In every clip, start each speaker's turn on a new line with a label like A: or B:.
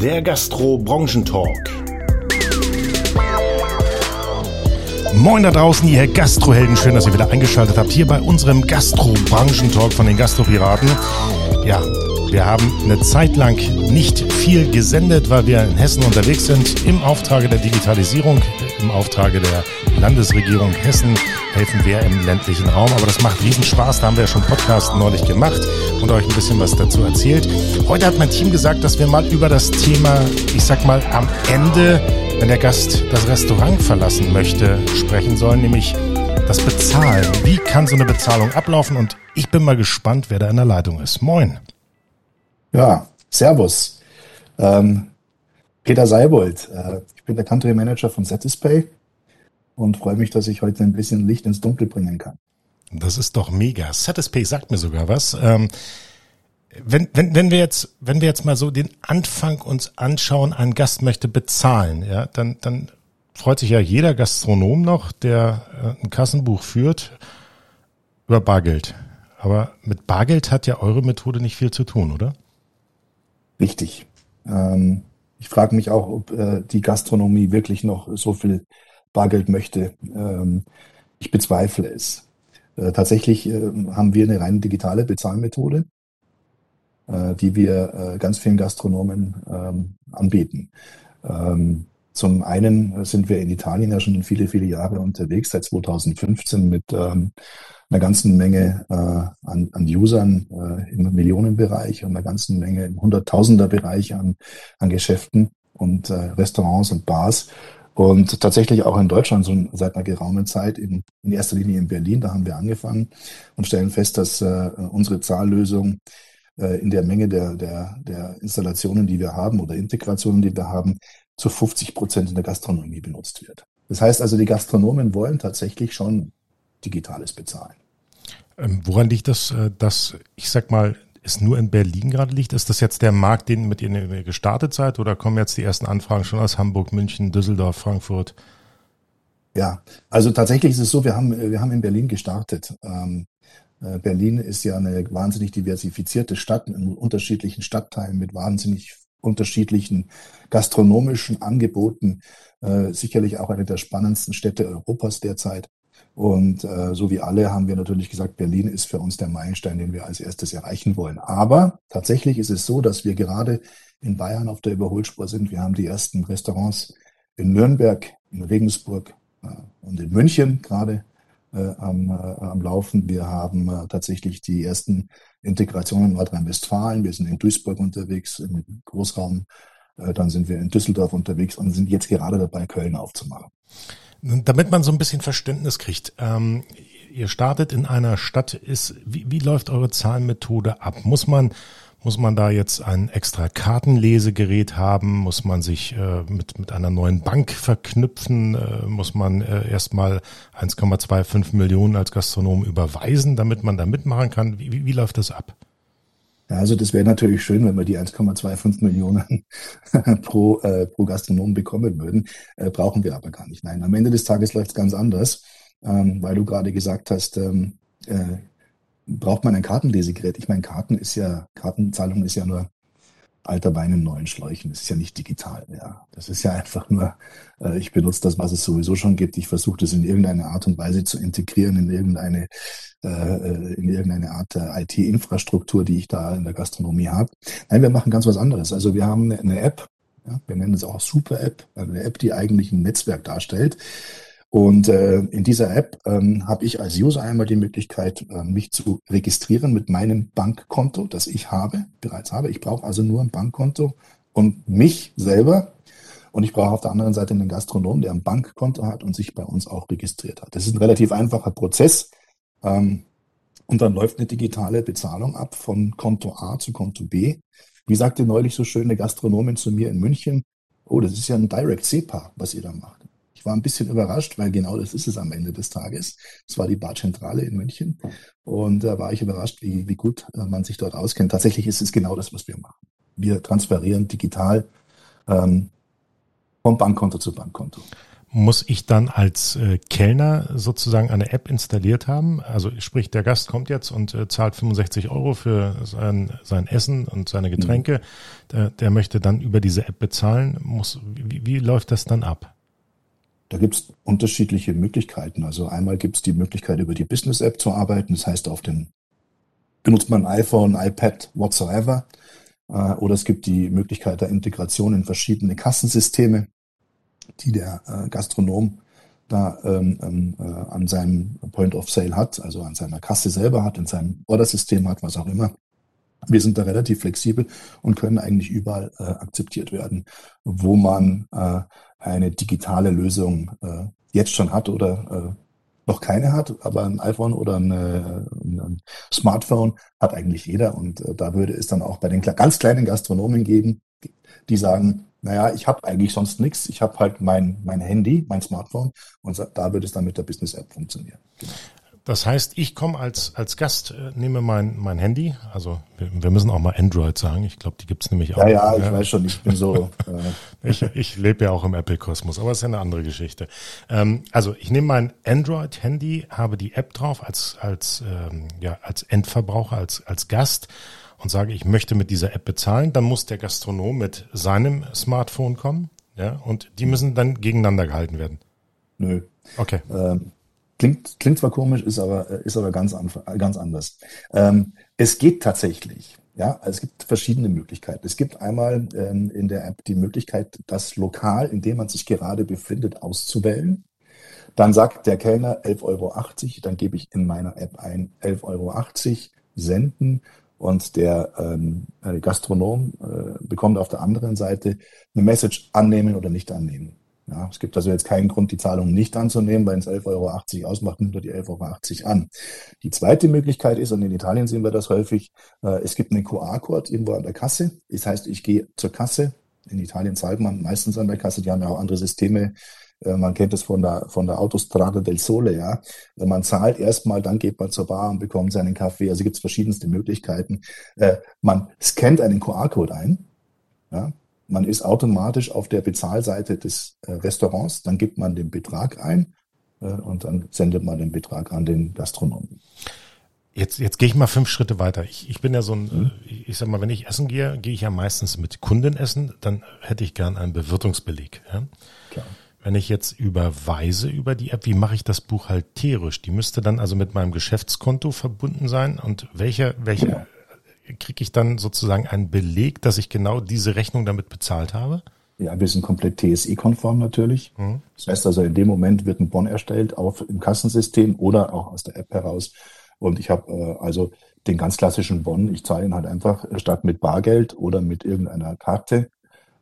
A: der Gastro-Branchentalk.
B: Moin da draußen, ihr Gastrohelden. Schön, dass ihr wieder eingeschaltet habt hier bei unserem Gastro-Branchentalk von den Gastropiraten. Ja, wir haben eine Zeit lang nicht viel gesendet, weil wir in Hessen unterwegs sind. Im Auftrage der Digitalisierung, im Auftrage der Landesregierung Hessen helfen wir im ländlichen Raum. Aber das macht riesen Spaß. Da haben wir ja schon Podcast neulich gemacht und euch ein bisschen was dazu erzählt. Heute hat mein Team gesagt, dass wir mal über das Thema, ich sag mal, am Ende wenn der Gast das Restaurant verlassen möchte, sprechen sollen, nämlich das Bezahlen. Wie kann so eine Bezahlung ablaufen? Und ich bin mal gespannt, wer da in der Leitung ist. Moin.
C: Ja, Servus. Ähm, Peter Seibold. Äh, ich bin der Country Manager von Satispay und freue mich, dass ich heute ein bisschen Licht ins Dunkel bringen kann.
B: Das ist doch mega. Satispay sagt mir sogar was. Ähm, wenn, wenn, wenn wir jetzt, wenn wir jetzt mal so den Anfang uns anschauen, ein Gast möchte bezahlen, ja, dann, dann freut sich ja jeder Gastronom noch, der äh, ein Kassenbuch führt, über Bargeld. Aber mit Bargeld hat ja eure Methode nicht viel zu tun, oder?
C: Richtig. Ähm, ich frage mich auch, ob äh, die Gastronomie wirklich noch so viel Bargeld möchte. Ähm, ich bezweifle es. Äh, tatsächlich äh, haben wir eine rein digitale Bezahlmethode äh, die wir ganz vielen Gastronomen ähm, anbieten. Ähm, zum einen sind wir in Italien ja schon viele, viele Jahre unterwegs, seit 2015 mit einer ganzen Menge an, Usern im Millionenbereich und einer ganzen Menge im Hunderttausenderbereich an, an Geschäften und Restaurants und Bars. Und tatsächlich auch in Deutschland so seit einer geraumen Zeit, in, in erster Linie in Berlin, da haben wir angefangen und stellen fest, dass äh, unsere Zahllösung äh, in der Menge der, der, der Installationen, die wir haben oder Integrationen, die wir haben, zu 50 Prozent in der Gastronomie benutzt wird. Das heißt also, die Gastronomen wollen tatsächlich schon digitales Bezahlen.
B: Ähm, woran liegt das, äh, dass, ich sag mal, es nur in Berlin gerade liegt? Ist das jetzt der Markt, den mit ihr gestartet seid oder kommen jetzt die ersten Anfragen schon aus Hamburg, München, Düsseldorf, Frankfurt?
C: Ja, also tatsächlich ist es so, wir haben, wir haben in Berlin gestartet. Ähm, äh, Berlin ist ja eine wahnsinnig diversifizierte Stadt in unterschiedlichen Stadtteilen mit wahnsinnig unterschiedlichen gastronomischen Angeboten. Äh, sicherlich auch eine der spannendsten Städte Europas derzeit. Und äh, so wie alle haben wir natürlich gesagt, Berlin ist für uns der Meilenstein, den wir als erstes erreichen wollen. Aber tatsächlich ist es so, dass wir gerade in Bayern auf der Überholspur sind. Wir haben die ersten Restaurants in Nürnberg, in Regensburg äh, und in München gerade äh, am, äh, am Laufen. Wir haben äh, tatsächlich die ersten Integrationen in Nordrhein-Westfalen. Wir sind in Duisburg unterwegs, im Großraum. Äh, dann sind wir in Düsseldorf unterwegs und sind jetzt gerade dabei, Köln aufzumachen.
B: Damit man so ein bisschen Verständnis kriegt, ähm, ihr startet in einer Stadt, ist, wie, wie läuft eure Zahlenmethode ab? Muss man muss man da jetzt ein extra Kartenlesegerät haben? Muss man sich äh, mit, mit einer neuen Bank verknüpfen? Äh, muss man äh, erstmal 1,25 Millionen als Gastronom überweisen, damit man da mitmachen kann? Wie, wie, wie läuft das ab?
C: Ja, also das wäre natürlich schön, wenn wir die 1,25 Millionen pro, äh, pro Gastronom bekommen würden. Äh, brauchen wir aber gar nicht. Nein, am Ende des Tages läuft es ganz anders, ähm, weil du gerade gesagt hast, ähm, äh, braucht man ein Kartenlesegerät. Ich meine, Karten ist ja, Kartenzahlung ist ja nur alter Wein in neuen Schläuchen. Das ist ja nicht digital. Ja, das ist ja einfach nur, äh, ich benutze das, was es sowieso schon gibt. Ich versuche das in irgendeine Art und Weise zu integrieren in irgendeine, äh, äh in irgendeine Art äh, IT-Infrastruktur, die ich da in der Gastronomie habe. Nein, wir machen ganz was anderes. Also wir haben eine App. Ja, wir nennen es auch Super App, also eine App, die eigentlich ein Netzwerk darstellt und äh, in dieser App ähm, habe ich als User einmal die Möglichkeit, äh, mich zu registrieren mit meinem Bankkonto, das ich habe, bereits habe. Ich brauche also nur ein Bankkonto und mich selber. Und ich brauche auf der anderen Seite einen Gastronom, der ein Bankkonto hat und sich bei uns auch registriert hat. Das ist ein relativ einfacher Prozess. Ähm, und dann läuft eine digitale Bezahlung ab von Konto A zu Konto B. Wie sagte neulich so schön eine Gastronomin zu mir in München, oh, das ist ja ein Direct SEPA, was ihr da macht. Ich war ein bisschen überrascht, weil genau das ist es am Ende des Tages. Es war die Barzentrale in München und da war ich überrascht, wie, wie gut äh, man sich dort auskennt. Tatsächlich ist es genau das, was wir machen. Wir transferieren digital ähm, vom Bankkonto zu Bankkonto.
B: Muss ich dann als äh, Kellner sozusagen eine App installiert haben? Also sprich, der Gast kommt jetzt und äh, zahlt 65 Euro für sein, sein Essen und seine Getränke. Mhm. Der, der, möchte dann über diese App bezahlen. Muss, wie, wie läuft das dann ab?
C: Da gibt's unterschiedliche Möglichkeiten. Also einmal gibt's die Möglichkeit, über die Business-App zu arbeiten. Das heißt, auf den benutzt man iPhone, iPad, whatsoever. Äh, oder es gibt die Möglichkeit der Integration in verschiedene Kassensysteme die der äh, Gastronom da ähm, ähm, äh, an seinem Point of Sale hat, also an seiner Kasse selber hat, in seinem Ordersystem hat, was auch immer. Wir sind da relativ flexibel und können eigentlich überall äh, akzeptiert werden, wo man äh, eine digitale Lösung äh, jetzt schon hat oder äh, noch keine hat, aber ein iPhone oder ein, ein Smartphone hat eigentlich jeder und äh, da würde es dann auch bei den ganz kleinen Gastronomen geben, die sagen, naja, ich habe eigentlich sonst nichts. Ich habe halt mein, mein Handy, mein Smartphone und da wird es dann mit der Business-App funktionieren. Genau.
B: Das heißt, ich komme als, als Gast, äh, nehme mein, mein Handy, also wir, wir müssen auch mal Android sagen, ich glaube, die gibt's nämlich auch.
C: Ja, ja, ich weiß schon, ich bin so.
B: Äh. ich ich lebe ja auch im Apple-Kosmos, aber es ist ja eine andere Geschichte. Ähm, also ich nehme mein Android-Handy, habe die App drauf als, als, ähm, ja, als Endverbraucher, als, als Gast und sage, ich möchte mit dieser App bezahlen, dann muss der Gastronom mit seinem Smartphone kommen, ja, und die müssen dann gegeneinander gehalten werden.
C: Nö.
B: Okay.
C: Ähm, klingt, klingt zwar komisch, ist aber, ist aber ganz, ganz anders. Ähm, es geht tatsächlich. Ja, es gibt verschiedene Möglichkeiten. Es gibt einmal ähm, in der App die Möglichkeit, das Lokal, in dem man sich gerade befindet, auszuwählen. Dann sagt der Kellner 11,80 Euro, dann gebe ich in meiner App ein 11,80 Euro, senden und der ähm, Gastronom äh, bekommt auf der anderen Seite eine Message annehmen oder nicht annehmen. Ja, es gibt also jetzt keinen Grund, die Zahlung nicht anzunehmen, weil es 11,80 Euro ausmacht, nimmt er die 11,80 Euro an. Die zweite Möglichkeit ist, und in Italien sehen wir das häufig, äh, es gibt einen QR-Code irgendwo an der Kasse. Das heißt, ich gehe zur Kasse. In Italien zahlt man meistens an der Kasse. Die haben ja auch andere Systeme, äh, man kennt es von der, von der Autostrada del Sole, ja. Man zahlt erstmal, dann geht man zur Bar und bekommt seinen Kaffee. Also gibt es verschiedenste Möglichkeiten. Äh, man scannt einen QR-Code ein, ja. Man ist automatisch auf der Bezahlseite des äh, Restaurants, dann gibt man den Betrag ein und dann sendet man den Betrag an den Gastronomen.
B: Jetzt, jetzt gehe ich mal fünf Schritte weiter. Ich, ich bin ja so ein, mhm. ich sag mal, wenn ich essen gehe, gehe ich ja meistens mit Kunden essen, dann hätte ich gern einen Bewirtungsbeleg. Ja? Klar. Wenn ich jetzt überweise über die App, wie mache ich das buchhalterisch? Die müsste dann also mit meinem Geschäftskonto verbunden sein und welcher, welcher ja. Kriege ich dann sozusagen einen Beleg, dass ich genau diese Rechnung damit bezahlt habe?
C: Ja, wir sind komplett TSE-konform natürlich. Mhm. Das heißt also, in dem Moment wird ein Bon erstellt, auch im Kassensystem oder auch aus der App heraus. Und ich habe äh, also den ganz klassischen Bon. Ich zahle ihn halt einfach statt mit Bargeld oder mit irgendeiner Karte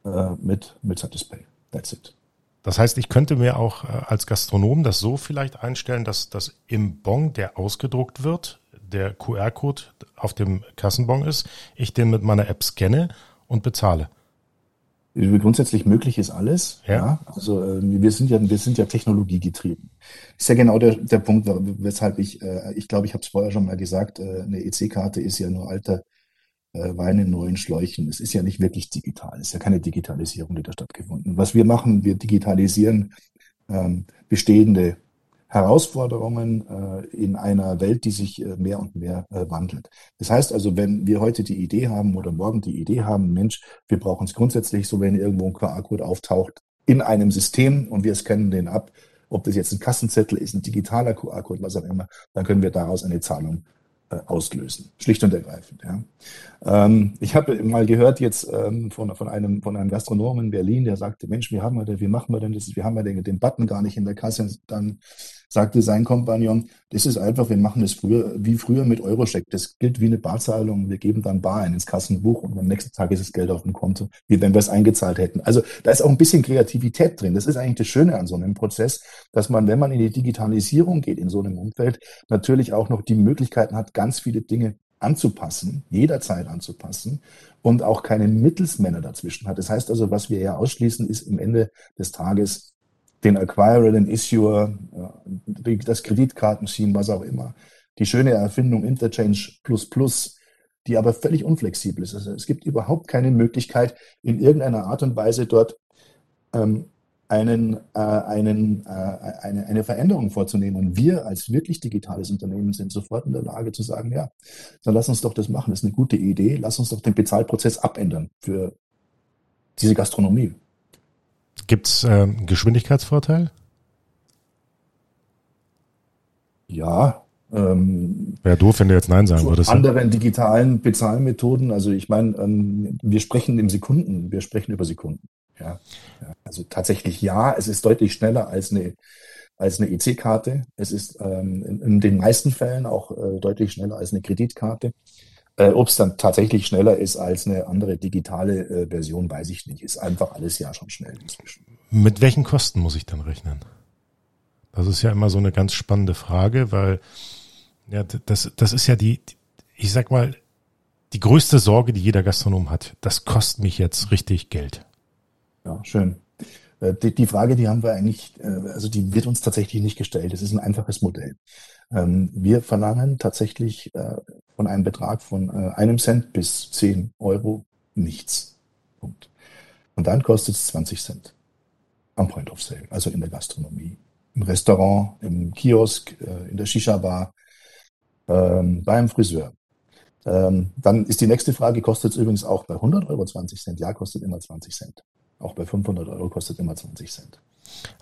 C: äh, mit, mit Satispay. That's it.
B: Das heißt, ich könnte mir auch äh, als Gastronom das so vielleicht einstellen, dass das im Bon, der ausgedruckt wird, der QR-Code auf dem Kassenbon ist, ich den mit meiner App scanne und bezahle.
C: Grundsätzlich möglich ist alles. Ja. ja. Also äh, wir sind ja wir sind ja technologiegetrieben. Ist ja genau der, der Punkt, weshalb ich äh, ich glaube, ich habe es vorher schon mal gesagt, äh, eine EC-Karte ist ja nur alter äh, Wein in neuen Schläuchen. Es ist ja nicht wirklich digital. Es ist ja keine Digitalisierung, die da stattgefunden. Was wir machen, wir digitalisieren ähm, bestehende Herausforderungen äh, in einer Welt, die sich äh, mehr und mehr äh, wandelt. Das heißt also, wenn wir heute die Idee haben oder morgen die Idee haben, Mensch, wir brauchen es grundsätzlich so, wenn irgendwo ein QR-Code auftaucht in einem System und wir scannen den ab, ob das jetzt ein Kassenzettel ist, ein digitaler QR-Code, was auch immer, dann können wir daraus eine Zahlung äh, auslösen. Schlicht und ergreifend. Ja. Ähm, ich habe mal gehört jetzt ähm, von, von, einem, von einem Gastronomen in Berlin, der sagte, Mensch, wie haben wir denn, wie machen wir denn das? Wir haben ja den, den Button gar nicht in der Kasse. Dann sagte sein Kompagnon, das ist einfach, wir machen das früher, wie früher mit Euroscheck. Das gilt wie eine Barzahlung. Wir geben dann Bar ein ins Kassenbuch und am nächsten Tag ist das Geld auf dem Konto, wie wenn wir es eingezahlt hätten. Also da ist auch ein bisschen Kreativität drin. Das ist eigentlich das Schöne an so einem Prozess, dass man, wenn man in die Digitalisierung geht, in so einem Umfeld, natürlich auch noch die Möglichkeiten hat, ganz viele Dinge anzupassen, jederzeit anzupassen und auch keine Mittelsmänner dazwischen hat. Das heißt also, was wir ja ausschließen, ist im Ende des Tages den Acquirer, den Issuer, das Kreditkartenscheme, was auch immer. Die schöne Erfindung Interchange Plus Plus, die aber völlig unflexibel ist. Also es gibt überhaupt keine Möglichkeit, in irgendeiner Art und Weise dort ähm, einen, äh, einen, äh, eine, eine Veränderung vorzunehmen. Und wir als wirklich digitales Unternehmen sind sofort in der Lage zu sagen, ja, dann lass uns doch das machen. Das ist eine gute Idee. Lass uns doch den Bezahlprozess abändern für diese Gastronomie.
B: Gibt es äh, Geschwindigkeitsvorteil?
C: Ja. Ähm,
B: Wäre doof, wenn du jetzt Nein sagen würdest.
C: Anderen digitalen Bezahlmethoden, also ich meine, ähm, wir sprechen im Sekunden, wir sprechen über Sekunden. Ja. ja. Also tatsächlich ja, es ist deutlich schneller als eine als eine EC-Karte. Es ist ähm, in, in, den meisten Fällen auch äh, deutlich schneller als eine Kreditkarte. Äh, Ob es dann tatsächlich schneller ist als eine andere digitale äh, Version, weiß ich nicht. Ist einfach alles ja schon schnell inzwischen.
B: Mit welchen Kosten muss ich dann rechnen? Das ist ja immer so eine ganz spannende Frage, weil ja, das, das ist ja die, ich sag mal, die größte Sorge, die jeder Gastronom hat. Das kostet mich jetzt richtig Geld.
C: Ja, schön. Äh, die, die Frage, die haben wir eigentlich, äh, also die wird uns tatsächlich nicht gestellt. Es ist ein einfaches Modell. Ähm, wir verlangen tatsächlich äh, von einem Betrag von einem Cent bis zehn Euro nichts. Punkt. Und dann kostet es 20 Cent am Point of Sale, also in der Gastronomie, im Restaurant, im Kiosk, in der Shisha-Bar, ähm, beim Friseur. Ähm, dann ist die nächste Frage, kostet es übrigens auch bei 100 Euro 20 Cent? Ja, kostet immer 20 Cent. Auch bei 500 Euro kostet immer 20 Cent.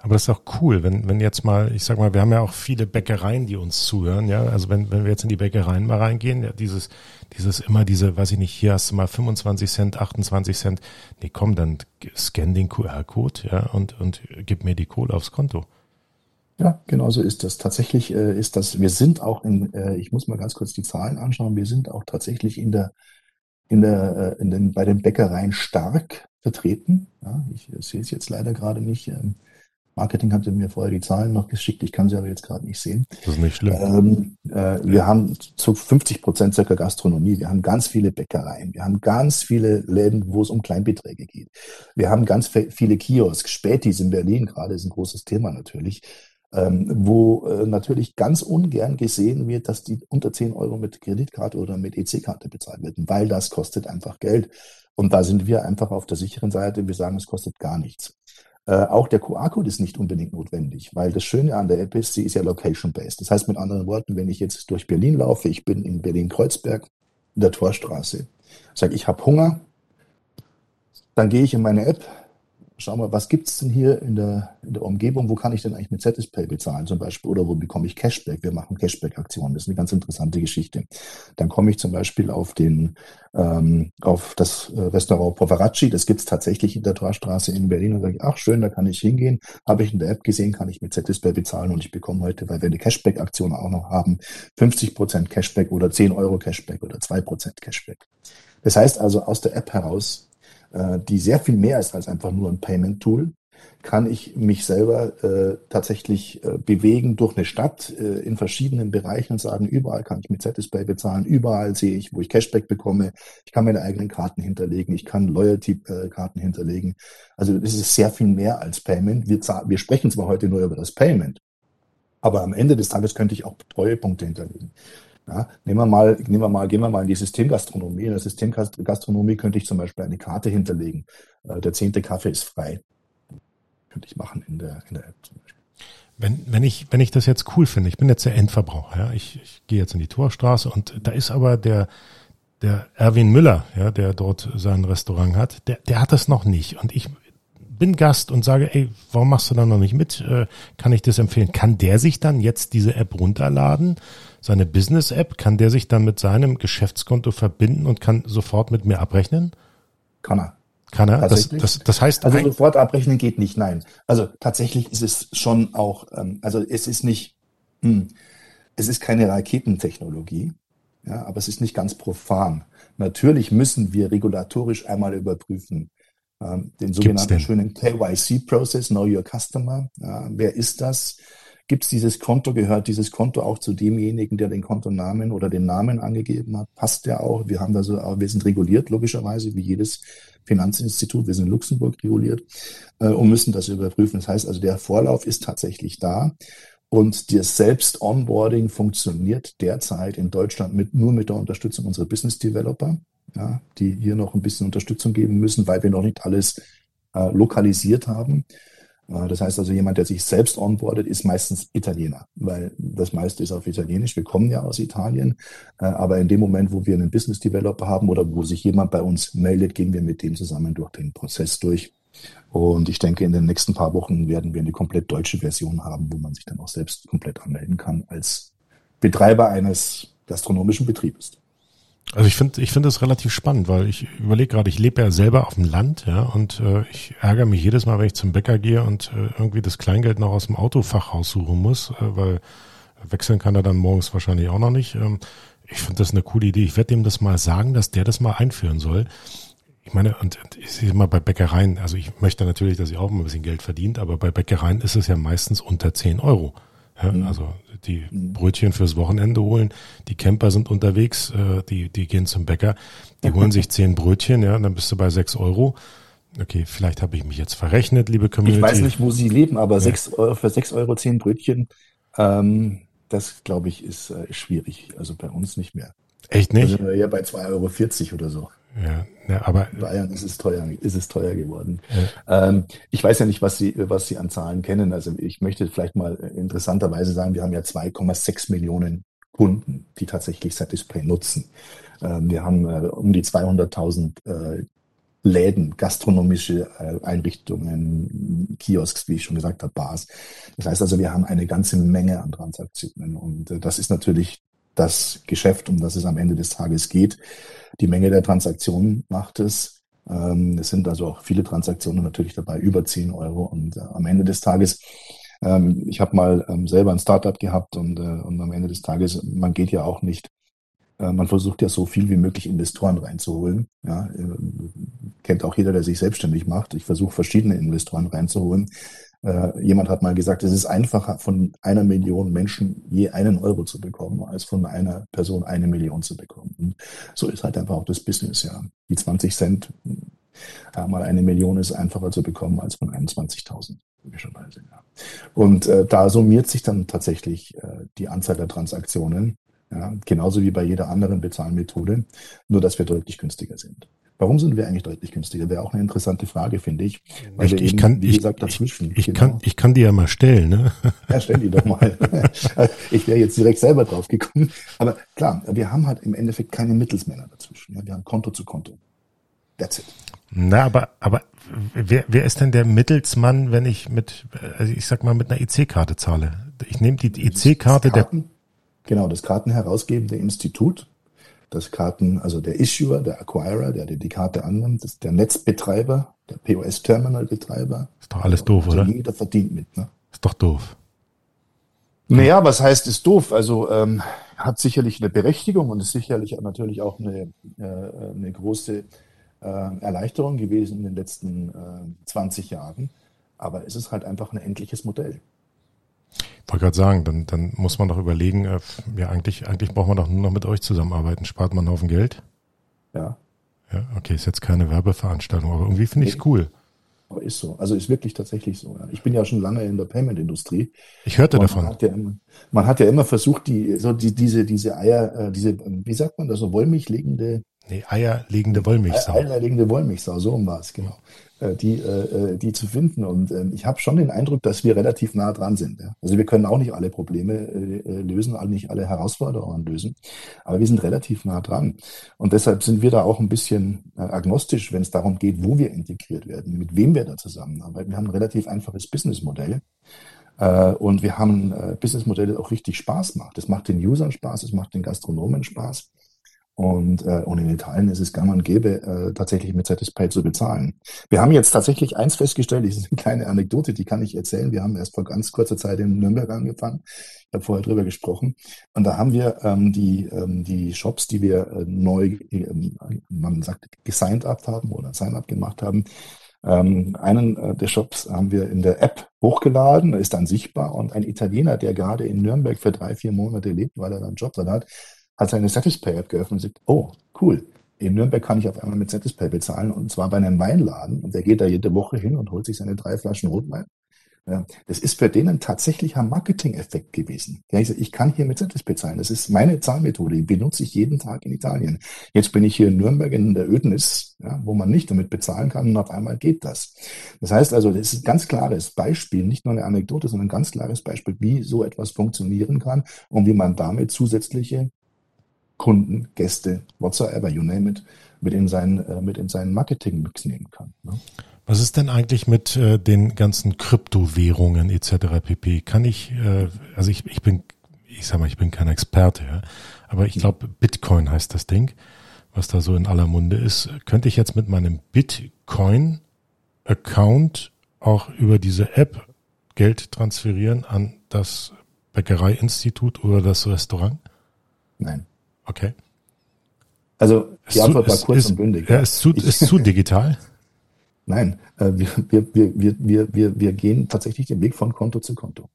B: Aber das ist auch cool, wenn, wenn jetzt mal, ich sag mal, wir haben ja auch viele Bäckereien, die uns zuhören, ja. Also wenn, wenn wir jetzt in die Bäckereien mal reingehen, ja, dieses, dieses immer diese, weiß ich nicht, hier hast du mal 25 Cent, 28 Cent. Nee, komm, dann scan den QR-Code, ja, und, und gib mir die Kohle aufs Konto.
C: Ja, genau so ist das. Tatsächlich äh, ist das, wir sind auch in, äh, ich muss mal ganz kurz die Zahlen anschauen, wir sind auch tatsächlich in der, in der, äh, in den, bei den Bäckereien stark vertreten. Ja, ich sehe es jetzt leider gerade nicht. Ähm, Marketing hatte mir vorher die Zahlen noch geschickt, ich kann sie aber jetzt gerade nicht sehen.
B: Das ist nicht schlimm. Ähm,
C: äh, wir haben zu 50 Prozent circa Gastronomie, wir haben ganz viele Bäckereien, wir haben ganz viele Läden, wo es um Kleinbeträge geht. Wir haben ganz viele Kiosks, Spätis in Berlin gerade ist ein großes Thema natürlich ähm, wo äh, natürlich ganz ungern gesehen wird, dass die unter 10 Euro mit Kreditkarte oder mit EC-Karte bezahlt werden, weil das kostet einfach Geld. Und da sind wir einfach auf der sicheren Seite. Wir sagen, es kostet gar nichts. Äh, auch der QR-Code ist nicht unbedingt notwendig, weil das Schöne an der App ist, sie ist ja location-based. Das heißt mit anderen Worten, wenn ich jetzt durch Berlin laufe, ich bin in Berlin-Kreuzberg, in der Torstraße, sage ich habe Hunger, dann gehe ich in meine App, schau mal, was gibt's denn hier in der, in der Umgebung? Wo kann ich denn eigentlich mit Zetispay bezahlen zum Beispiel? Oder wo bekomme ich Cashback? Wir machen Cashback-Aktionen. Das ist eine ganz interessante Geschichte. Dann komme ich zum Beispiel auf den, ähm, auf das äh, Restaurant Poveracci. Das gibt's tatsächlich in der Torstraße in Berlin. Und sage ich, ach schön, da kann ich hingehen. Habe ich in der App gesehen, kann ich mit Zetispay bezahlen und ich bekomme heute, weil wir eine Cashback-Aktion auch noch haben, 50 Prozent Cashback oder 10 Euro Cashback oder 2 Prozent Cashback. Das heißt also, aus der App heraus äh, die sehr viel mehr ist als einfach nur ein Payment-Tool, kann ich mich selber äh, tatsächlich äh, bewegen durch eine Stadt äh, in verschiedenen Bereichen und sagen, überall kann ich mit Zetispay bezahlen, überall sehe ich, wo ich Cashback bekomme, ich kann meine eigenen Karten hinterlegen, ich kann Loyalty-Karten hinterlegen. Also das ist sehr viel mehr als Payment. Wir, wir sprechen zwar heute nur über das Payment, aber am Ende des Tages könnte ich auch Treuepunkte hinterlegen. Ja, nehmen wir mal, nehmen wir mal, gehen wir mal in die Systemgastronomie. In der Systemgastronomie könnte ich zum Beispiel eine Karte hinterlegen. Äh, der zehnte Kaffee ist frei. Könnte ich machen in der, in der App zum Beispiel.
B: Wenn, wenn ich, wenn ich das jetzt cool finde, ich bin jetzt der Endverbraucher, ja, ich, ich gehe jetzt in die Torstraße und da ist aber der, der Erwin Müller, ja, der dort sein Restaurant hat, der, der hat das noch nicht. Und ich bin Gast und sage, ey, warum machst du da noch nicht mit? Äh, kann ich das empfehlen? Kann der sich dann jetzt diese App runterladen? Seine Business-App, kann der sich dann mit seinem Geschäftskonto verbinden und kann sofort mit mir abrechnen?
C: Kann er.
B: Kann er? Das, das, das heißt.
C: Also sofort abrechnen geht nicht, nein. Also tatsächlich ist es schon auch, ähm, also es ist nicht, hm, es ist keine Raketentechnologie, ja, aber es ist nicht ganz profan. Natürlich müssen wir regulatorisch einmal überprüfen, ähm, den sogenannten schönen KYC-Prozess, Know Your Customer. Ja, wer ist das? Gibt es dieses Konto, gehört dieses Konto auch zu demjenigen, der den Kontonamen oder den Namen angegeben hat? Passt der auch? Wir haben also, wir sind reguliert, logischerweise, wie jedes Finanzinstitut. Wir sind in Luxemburg reguliert äh, und müssen das überprüfen. Das heißt also, der Vorlauf ist tatsächlich da. Und das Selbst-Onboarding funktioniert derzeit in Deutschland mit, nur mit der Unterstützung unserer Business Developer, ja, die hier noch ein bisschen Unterstützung geben müssen, weil wir noch nicht alles äh, lokalisiert haben. Äh, das heißt also, jemand, der sich selbst onboardet, ist meistens Italiener, weil das meiste ist auf Italienisch. Wir kommen ja aus Italien, äh, aber in dem Moment, wo wir einen Business Developer haben oder wo sich jemand bei uns meldet, gehen wir mit dem zusammen durch den Prozess durch. Und ich denke, in den nächsten paar Wochen werden wir eine komplett deutsche Version haben, wo man sich dann auch selbst komplett anmelden kann als Betreiber eines gastronomischen Betriebes.
B: Also ich finde ich finde das relativ spannend, weil ich überlege gerade, ich lebe ja selber auf dem Land, ja, und äh, ich ärgere mich jedes Mal, wenn ich zum Bäcker gehe und äh, irgendwie das Kleingeld noch aus dem Autofach raussuchen muss, äh, weil wechseln kann er dann morgens wahrscheinlich auch noch nicht. Ähm, ich finde das eine coole Idee. Ich werde dem das mal sagen, dass der das mal einführen soll. Ich meine, und ich sehe mal bei Bäckereien, also ich möchte natürlich, dass ihr auch ein bisschen Geld verdient, aber bei Bäckereien ist es ja meistens unter 10 Euro. Mhm. Also die Brötchen fürs Wochenende holen, die Camper sind unterwegs, äh, die, die gehen zum Bäcker, die holen sich zehn Brötchen, ja, dann bist du bei sechs Euro. Okay, vielleicht habe ich mich jetzt verrechnet, liebe Community.
C: Ich weiß nicht, wo sie leben, aber ja. sechs Euro, für sechs Euro zehn Brötchen, ähm, das glaube ich ist äh, schwierig. Also bei uns nicht mehr.
B: Echt nicht?
C: Da sind wir ja bei 2,40 Euro oder so.
B: Ja, ja aber.
C: In Bayern ist es teuer, ist es teuer geworden. Ja. Ähm, ich weiß ja nicht, was Sie, was Sie an Zahlen kennen. Also ich möchte vielleicht mal interessanterweise sagen, wir haben ja 2,6 Millionen Kunden, die tatsächlich Satispay nutzen. Ähm, wir haben äh, um die 200.000 äh, Läden, gastronomische äh, Einrichtungen, Kiosks, wie ich schon gesagt habe, Bars. Das heißt also, wir haben eine ganze Menge an Transaktionen und äh, das ist natürlich das Geschäft, um das es am Ende des Tages geht. Die Menge der Transaktionen macht es. Ähm, es sind also auch viele Transaktionen natürlich dabei, über 10 Euro. Und äh, am Ende des Tages, ähm, ich habe mal ähm, selber ein Startup gehabt und, äh, und am Ende des Tages, man geht ja auch nicht äh, man versucht ja so viel wie möglich Investoren reinzuholen. Ja, kennt auch jeder, der sich selbstständig macht. Ich versuche verschiedene Investoren reinzuholen. Äh, jemand hat mal gesagt, es ist einfacher, von einer Million Menschen je einen Euro zu bekommen, als von einer Person eine Million zu bekommen. Und so ist halt einfach auch das Business, ja. Die 20 Cent äh, mal eine Million ist einfacher zu bekommen als von 21.000, logischerweise, ja. Und äh, da summiert sich dann tatsächlich äh, die Anzahl der Transaktionen, ja, genauso wie bei jeder anderen Bezahlmethode, nur dass wir deutlich günstiger sind. Warum sind wir eigentlich deutlich günstiger? Wäre auch eine interessante Frage, finde ich.
B: Weil ich, ich eben, kann, wie gesagt, dazwischen. Ich, ich genau. kann, ich kann die ja mal stellen, ne?
C: Ja, stell die doch mal. ich wäre jetzt direkt selber drauf gekommen. Aber klar, wir haben halt im Endeffekt keine Mittelsmänner dazwischen. Wir haben Konto zu Konto. That's it.
B: Na, aber, aber wer, wer ist denn der Mittelsmann, wenn ich mit, also ich sag mal, mit einer EC-Karte zahle? Ich nehme die EC-Karte der.
C: Genau, das kartenherausgebende Institut das Karten, also der Issuer, der Acquirer, der die Karte annimmt, das ist der Netzbetreiber, der POS-Terminal-Betreiber.
B: Ist doch alles doof, also oder?
C: Jeder verdient mit, ne?
B: Ist doch doof.
C: Naja, was heißt ist doof? Also ähm, hat sicherlich eine Berechtigung und ist sicherlich natürlich auch eine, äh, eine große äh, Erleichterung gewesen in den letzten äh, 20 Jahren. Aber es ist halt einfach ein endliches Modell.
B: Wollte gerade sagen, dann, dann muss man doch überlegen, äh, ja, eigentlich, eigentlich braucht man doch nur noch mit euch zusammenarbeiten. Spart man einen Haufen Geld?
C: Ja.
B: Ja, okay, ist jetzt keine Werbeveranstaltung, aber irgendwie finde ich es cool.
C: Aber ist so. Also ist wirklich tatsächlich so. Ja. Ich bin ja schon lange in der Payment-Industrie.
B: Ich hörte davon.
C: Man hat, ja immer, man hat ja immer versucht, die, so die, diese, diese Eier, äh, diese, wie sagt man das, so wollmilchlegende
B: Nee, eierlegende Wollmilchsau.
C: Eierlegende Wollmilchsau, so um was, genau. Äh, die, äh, die zu finden. Und äh, ich habe schon den Eindruck, dass wir relativ nah dran sind. Also wir können auch nicht alle Probleme äh, lösen, nicht alle Herausforderungen lösen, aber wir sind relativ nah dran. Und deshalb sind wir da auch ein bisschen äh, agnostisch, wenn es darum geht, wo wir integriert werden, mit wem wir da zusammenarbeiten. Wir haben ein relativ einfaches Businessmodell. Äh, und wir haben ein Businessmodell, das auch richtig Spaß macht. Es macht den Usern Spaß, es macht den Gastronomen Spaß. Und, äh, und in Italien ist es gang und gäbe, äh, tatsächlich mit Satispay zu bezahlen. Wir haben jetzt tatsächlich eins festgestellt, das ist eine kleine Anekdote, die kann ich erzählen. Wir haben erst vor ganz kurzer Zeit in Nürnberg angefangen. Ich habe vorher drüber gesprochen. Und da haben wir ähm, die, ähm, die Shops, die wir äh, neu, äh, man sagt, gesigned up haben oder sign-up gemacht haben, ähm, einen äh, der Shops haben wir in der App hochgeladen, ist dann sichtbar und ein Italiener, der gerade in Nürnberg für drei, vier Monate lebt, weil er dann einen Job dort hat, hat seine Satispay-App geöffnet und sagt, oh, cool. In Nürnberg kann ich auf einmal mit Satispay bezahlen und zwar bei einem Weinladen. Und der geht da jede Woche hin und holt sich seine drei Flaschen Rotwein Ja, das ist für denen tatsächlich ein Marketing-Effekt gewesen. Ja, ich, ich kann hier mit Zettel bezahlen. Das ist meine Zahlmethode. Die benutze ich jeden Tag in Italien. Jetzt bin ich hier in Nürnberg in der Ödnis, ja, wo man nicht damit bezahlen kann und auf einmal geht das. Das heißt also, das ist ein ganz klares Beispiel, nicht nur eine Anekdote, sondern ein ganz klares Beispiel, wie so etwas funktionieren kann und wie man damit zusätzliche Kunden, Gäste, whatsoever, you name it, mit in seinen, äh, mit in seinen Marketing-Mix nehmen kann. Ne?
B: Was ist denn eigentlich mit äh, den ganzen Kryptowährungen etc. pp? Kann ich, äh, also ich, ich bin, ich sag mal, ich bin kein Experte, ja, aber ich glaube, Bitcoin heißt das Ding, was da so in aller Munde ist. Könnte ich jetzt mit meinem Bitcoin-Account auch über diese App Geld transferieren an das Bäckereiinstitut oder das Restaurant?
C: Nein.
B: Okay.
C: Also die Antwort war kurz
B: ist,
C: und bündig.
B: Ja, ist zu, ist zu digital.
C: Nein, äh, wir, wir, wir, wir, wir, wir gehen tatsächlich den Weg von Konto zu Konto.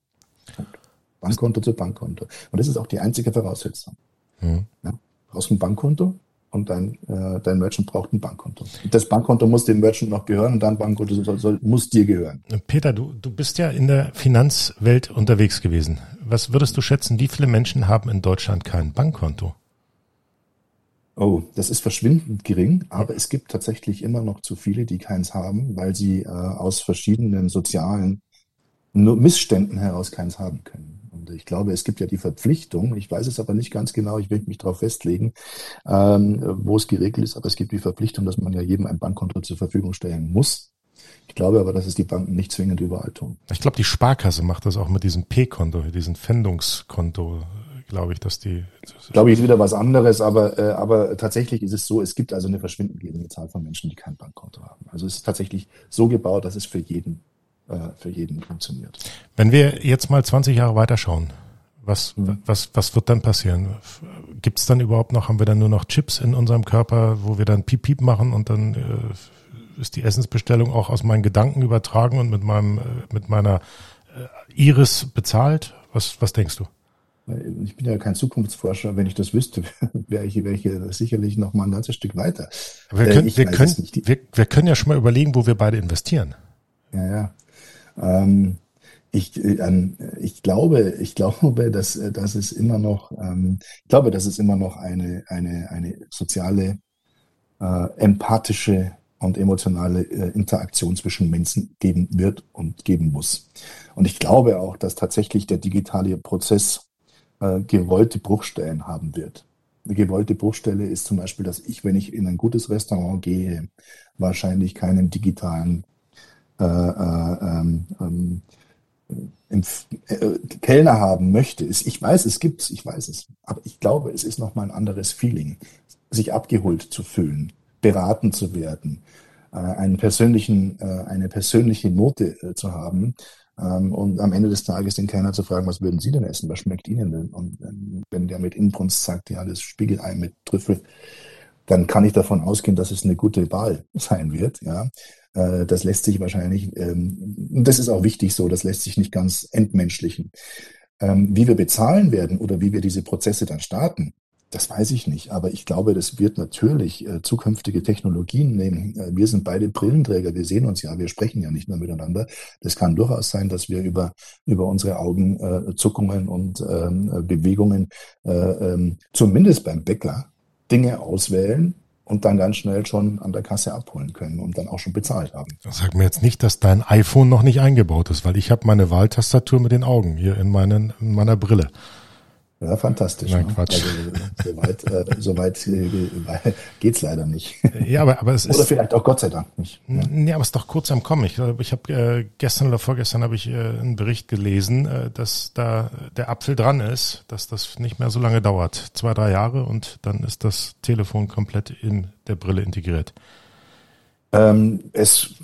C: Bankkonto zu Bankkonto. Und das ist auch die einzige Voraussetzung. Mhm. Ja, brauchst ein Bankkonto und dein, äh, dein Merchant braucht ein Bankkonto. Das Bankkonto muss dem Merchant noch gehören und dein Bankkonto soll, soll, muss dir gehören.
B: Peter, du, du bist ja in der Finanzwelt unterwegs gewesen. Was würdest du schätzen, wie viele Menschen haben in Deutschland kein Bankkonto?
C: Oh, das ist verschwindend gering, aber es gibt tatsächlich immer noch zu viele, die keins haben, weil sie äh, aus verschiedenen sozialen Missständen heraus keins haben können. Und ich glaube, es gibt ja die Verpflichtung, ich weiß es aber nicht ganz genau, ich will mich darauf festlegen, ähm, wo es geregelt ist, aber es gibt die Verpflichtung, dass man ja jedem ein Bankkonto zur Verfügung stellen muss. Ich glaube aber, dass es die Banken nicht zwingend überall tun.
B: Ich glaube, die Sparkasse macht das auch mit diesem P-Konto, diesem Pfändungskonto glaube ich, dass die.
C: Glaube ich, ist wieder was anderes, aber, äh, aber tatsächlich ist es so, es gibt also eine verschwindend geringe Zahl von Menschen, die kein Bankkonto haben. Also es ist tatsächlich so gebaut, dass es für jeden, äh, für jeden funktioniert.
B: Wenn wir jetzt mal 20 Jahre weiterschauen, was, mhm. was, was wird dann passieren? Gibt es dann überhaupt noch, haben wir dann nur noch Chips in unserem Körper, wo wir dann Piep Piep machen und dann äh, ist die Essensbestellung auch aus meinen Gedanken übertragen und mit meinem, äh, mit meiner äh, Iris bezahlt? Was, was denkst du?
C: Ich bin ja kein Zukunftsforscher. Wenn ich das wüsste, wäre ich, wäre ich sicherlich noch mal ein ganzes Stück weiter.
B: wir können, äh, wir, können, wir, wir, können ja schon mal überlegen, wo wir beide investieren.
C: Ja, ja. Ähm, ich, ähm, ich glaube, ich glaube, dass, dass es immer noch, ähm, ich glaube, dass es immer noch eine, eine, eine soziale, äh, empathische und emotionale äh, Interaktion zwischen Menschen geben wird und geben muss. Und ich glaube auch, dass tatsächlich der digitale Prozess äh, gewollte Bruchstellen haben wird. Eine gewollte Bruchstelle ist zum Beispiel, dass ich, wenn ich in ein gutes Restaurant gehe, wahrscheinlich keinen digitalen äh, äh, ähm, ähm äh, Kellner haben möchte. Ich weiß, es gibt's, ich weiß es. Aber ich glaube, es ist nochmal ein anderes Feeling, sich abgeholt zu fühlen, beraten zu werden, äh, einen persönlichen, äh, eine persönliche Note zu haben, und am Ende des Tages den Kellner zu fragen, was würden Sie denn essen? Was schmeckt Ihnen denn? Und wenn der mit Inbrunst sagt, ja, das Spiegelei mit Trüffel, dann kann ich davon ausgehen, dass es eine gute Wahl sein wird. Ja, äh, das lässt sich wahrscheinlich, ähm, das ist auch wichtig so, das lässt sich nicht ganz entmenschlichen. Ähm, wie wir bezahlen werden oder wie wir diese Prozesse dann starten, das weiß ich nicht, aber ich glaube, das wird natürlich äh, zukünftige Technologien nehmen. Äh, wir sind beide Brillenträger, wir sehen uns ja, wir sprechen ja nicht mehr miteinander. Das kann durchaus sein, dass wir über, über unsere Augenzuckungen äh, und ähm, Bewegungen äh, ähm, zumindest beim Bäcker Dinge auswählen, und dann ganz schnell schon an der Kasse abholen können und dann auch schon bezahlt haben.
B: Sag mir jetzt nicht, dass dein iPhone noch nicht eingebaut ist, weil ich habe meine Wahltastatur mit den Augen hier in, meinen, in meiner Brille.
C: Ja, fantastisch.
B: Nein, ne? Quatsch.
C: Also, soweit äh, so weit, äh, geht's leider nicht.
B: Ja, aber, aber es
C: ist. Oder vielleicht auch Gott sei Dank nicht.
B: Ja. Nee, aber es ist doch kurz am Kommen. Ich, ich habe äh, gestern oder vorgestern habe ich äh, einen Bericht gelesen, äh, dass da der Apfel dran ist, dass das nicht mehr so lange dauert. Zwei, drei Jahre und dann ist das Telefon komplett in der Brille integriert.
C: Ähm, es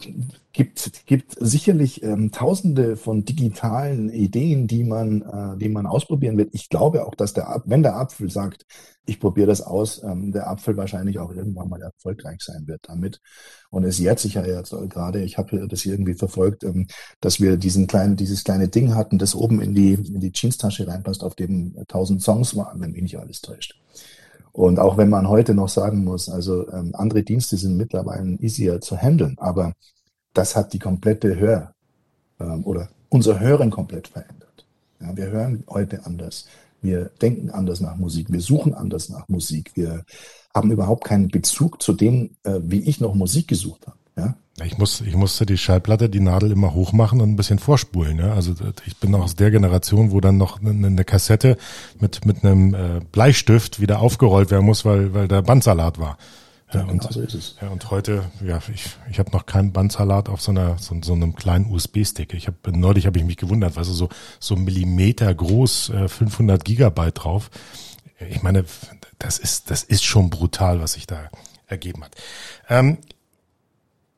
C: gibt, gibt sicherlich ähm, tausende von digitalen Ideen, die man, äh, die man ausprobieren wird. Ich glaube auch, dass der, wenn der Apfel sagt, ich probiere das aus, ähm, der Apfel wahrscheinlich auch irgendwann mal erfolgreich sein wird damit. Und es jährt sich ja jetzt gerade, ich habe das irgendwie verfolgt, ähm, dass wir diesen kleinen, dieses kleine Ding hatten, das oben in die, in die Jeanstasche reinpasst, auf dem tausend Songs waren, wenn mich nicht alles täuscht. Und auch wenn man heute noch sagen muss, also ähm, andere Dienste sind mittlerweile easier zu handeln, aber das hat die komplette Hör- ähm, oder unser Hören komplett verändert. Ja, wir hören heute anders. Wir denken anders nach Musik. Wir suchen anders nach Musik. Wir haben überhaupt keinen Bezug zu dem, äh, wie ich noch Musik gesucht habe. Ja?
B: Ich, muss, ich musste die Schallplatte, die Nadel immer hoch machen und ein bisschen vorspulen. Ja? Also ich bin noch aus der Generation, wo dann noch eine, eine Kassette mit, mit einem äh, Bleistift wieder aufgerollt werden muss, weil, weil der Bandsalat war. Ja, und, genau so ist es. Ja, und heute, ja, ich, ich habe noch keinen Bandsalat auf so einer so, so einem kleinen USB-Stick. Ich habe neulich habe ich mich gewundert, weißt du, so so Millimeter groß, äh, 500 Gigabyte drauf. Ich meine, das ist das ist schon brutal, was sich da ergeben hat. Ähm,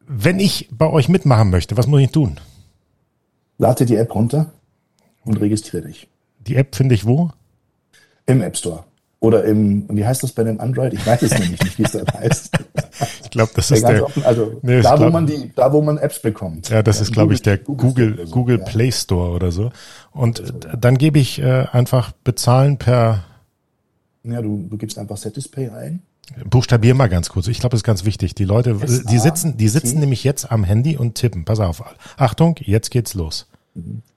B: wenn ich bei euch mitmachen möchte, was muss ich tun?
C: Lade die App runter und registriere dich.
B: Die App finde ich wo?
C: Im App Store. Oder im, wie heißt das bei dem Android? Ich weiß es nämlich nicht, wie es da heißt.
B: Ich glaube, das ist der,
C: offen, also nee, da, glaub, wo man die, da, wo man Apps bekommt.
B: Ja, das ja, ist, glaube ich, der Google, Google, Google Play Store oder so. Und ja. dann gebe ich äh, einfach bezahlen per.
C: Ja, du, du gibst einfach Satispay ein.
B: Buchstabier mal ganz kurz. Ich glaube, das ist ganz wichtig. Die Leute, die sitzen, die sitzen nämlich jetzt am Handy und tippen. Pass auf. Achtung, jetzt geht's los.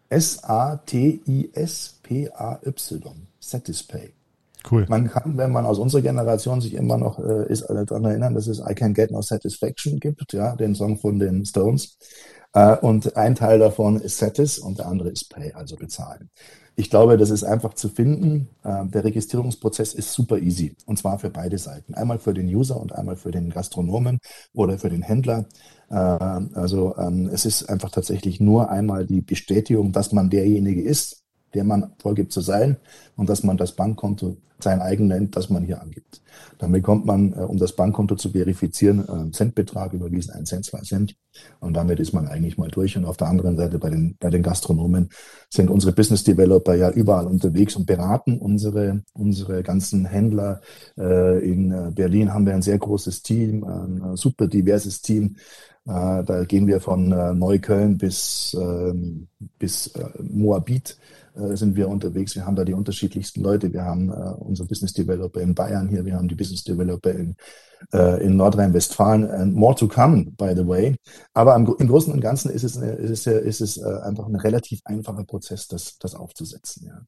C: S-A-T-I-S-P-A-Y. Satispay.
B: Cool.
C: Man kann, wenn man aus unserer Generation sich immer noch äh, ist, äh, daran erinnern, dass es I Can Get No Satisfaction gibt, ja, den Song von den Stones. Äh, und ein Teil davon ist Satis und der andere ist Pay, also bezahlen. Ich glaube, das ist einfach zu finden. Äh, der Registrierungsprozess ist super easy und zwar für beide Seiten. Einmal für den User und einmal für den Gastronomen oder für den Händler. Äh, also ähm, es ist einfach tatsächlich nur einmal die Bestätigung, dass man derjenige ist, der man vorgibt zu sein und dass man das Bankkonto sein eigen nennt, das man hier angibt. Dann bekommt man, äh, um das Bankkonto zu verifizieren, einen Centbetrag überwiesen, ein Cent, zwei Cent. Und damit ist man eigentlich mal durch. Und auf der anderen Seite bei den, bei den Gastronomen sind unsere Business Developer ja überall unterwegs und beraten unsere, unsere ganzen Händler. Äh, in äh, Berlin haben wir ein sehr großes Team, ein super diverses Team. Da gehen wir von Neukölln bis, ähm, bis Moabit äh, sind wir unterwegs. Wir haben da die unterschiedlichsten Leute. Wir haben äh, unsere Business Developer in Bayern hier, wir haben die Business Developer in, äh, in Nordrhein-Westfalen. And more to come, by the way. Aber im, im Großen und Ganzen ist es, ist es, ist es äh, einfach ein relativ einfacher Prozess, das, das aufzusetzen. Ja.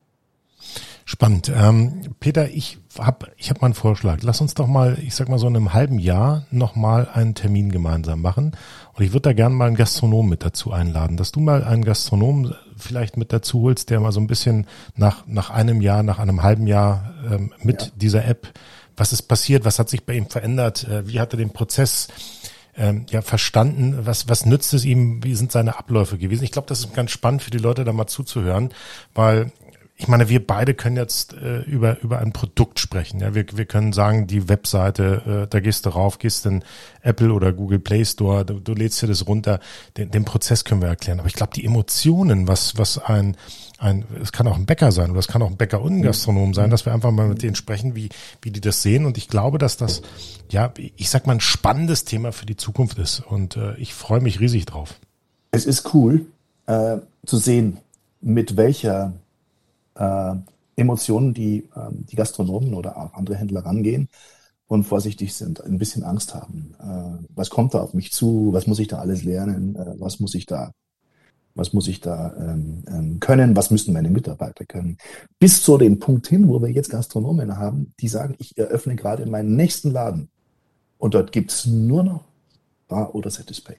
B: Spannend. Ähm, Peter, ich habe ich hab mal einen Vorschlag. Lass uns doch mal, ich sag mal so in einem halben Jahr noch mal einen Termin gemeinsam machen. Und ich würde da gerne mal einen Gastronom mit dazu einladen, dass du mal einen Gastronom vielleicht mit dazu holst, der mal so ein bisschen nach, nach einem Jahr, nach einem halben Jahr ähm, mit ja. dieser App, was ist passiert, was hat sich bei ihm verändert, äh, wie hat er den Prozess ähm, ja verstanden, was, was nützt es ihm, wie sind seine Abläufe gewesen. Ich glaube, das ist ganz spannend für die Leute, da mal zuzuhören, weil ich meine, wir beide können jetzt äh, über, über ein Produkt sprechen. Ja, wir, wir können sagen, die Webseite, äh, da gehst du rauf, gehst in Apple oder Google Play Store, du, du lädst dir das runter. Den, den Prozess können wir erklären. Aber ich glaube, die Emotionen, was, was ein, ein, es kann auch ein Bäcker sein oder es kann auch ein Bäcker und ein Gastronom sein, dass wir einfach mal mit denen sprechen, wie, wie die das sehen. Und ich glaube, dass das, ja, ich sag mal, ein spannendes Thema für die Zukunft ist. Und äh, ich freue mich riesig drauf.
C: Es ist cool äh, zu sehen, mit welcher äh, Emotionen, die äh, die Gastronomen oder auch andere Händler rangehen und vorsichtig sind, ein bisschen Angst haben. Äh, was kommt da auf mich zu? Was muss ich da alles lernen? Äh, was muss ich da was muss ich da ähm, ähm, können? Was müssen meine Mitarbeiter können? Bis zu dem Punkt hin, wo wir jetzt Gastronomen haben, die sagen, ich eröffne gerade meinen nächsten Laden. Und dort gibt's nur noch Bar oder Satispay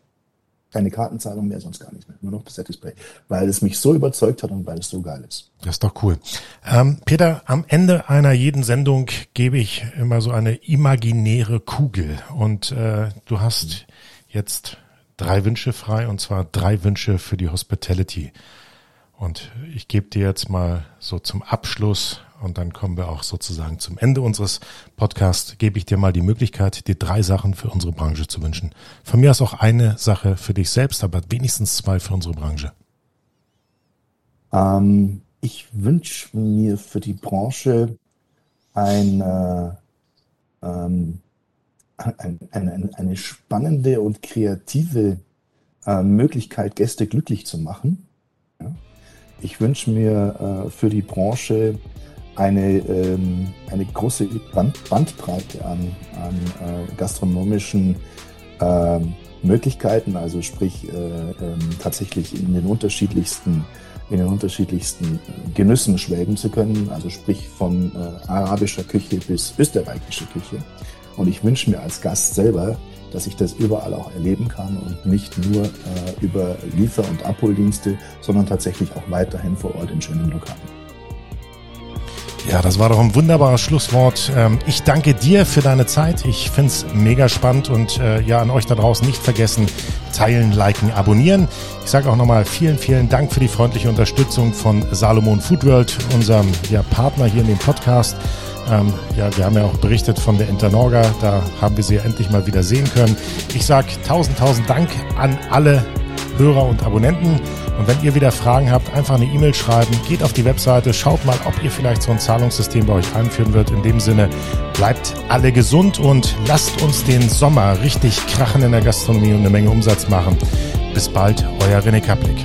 C: keine Kartenzahlung mehr, sonst gar nicht mehr. Nur noch Satispay. Weil es mich so überzeugt hat und weil es so geil ist.
B: Das ist doch cool. Ähm, Peter, am Ende einer jeden Sendung gebe ich immer so eine imaginäre Kugel. Und äh, du hast jetzt drei Wünsche frei und zwar drei Wünsche für die Hospitality. Und ich gebe dir jetzt mal so zum Abschluss und dann kommen wir auch sozusagen zum Ende unseres Podcasts, gebe ich dir mal die Möglichkeit, dir drei Sachen für unsere Branche zu wünschen. Von mir aus auch eine Sache für dich selbst, aber wenigstens zwei für unsere Branche.
C: Ähm, ich wünsche mir für die Branche eine, ähm, ein, eine, eine spannende und kreative äh, Möglichkeit, Gäste glücklich zu machen. Ja. Ich wünsche mir äh, für die Branche eine, ähm, eine große Band, Bandbreite an, an äh, gastronomischen äh, ähm, Möglichkeiten, also sprich äh, ähm, tatsächlich in den unterschiedlichsten in den unterschiedlichsten äh, Genüssen schwelgen zu können, also sprich von äh, arabischer Küche bis österreichischer Küche. Und ich wünsche mir als Gast selber, dass ich das überall auch erleben kann und nicht nur äh, über Liefer- und Abholdienste, sondern tatsächlich auch weiterhin vor Ort in schönen Lokalen.
B: Ja, das war doch ein wunderbares Schlusswort. Ähm, ich danke dir für deine Zeit. Ich find's mega spannend und äh, ja, an euch da draußen nicht vergessen, teilen, liken, abonnieren. Ich sage auch nochmal vielen, vielen Dank für die freundliche Unterstützung von Salomon Food World, unserem ja, Partner hier in dem Podcast. Ähm, ja, wir haben ja auch berichtet von der Internorga, da haben wir sie endlich mal wieder sehen können. Ich sage tausend, tausend Dank an alle Hörer und Abonnenten. Und wenn ihr wieder Fragen habt, einfach eine E-Mail schreiben, geht auf die Webseite, schaut mal, ob ihr vielleicht so ein Zahlungssystem bei euch einführen wird. In dem Sinne, bleibt alle gesund und lasst uns den Sommer richtig krachen in der Gastronomie und eine Menge Umsatz machen. Bis bald, euer René Kaplick.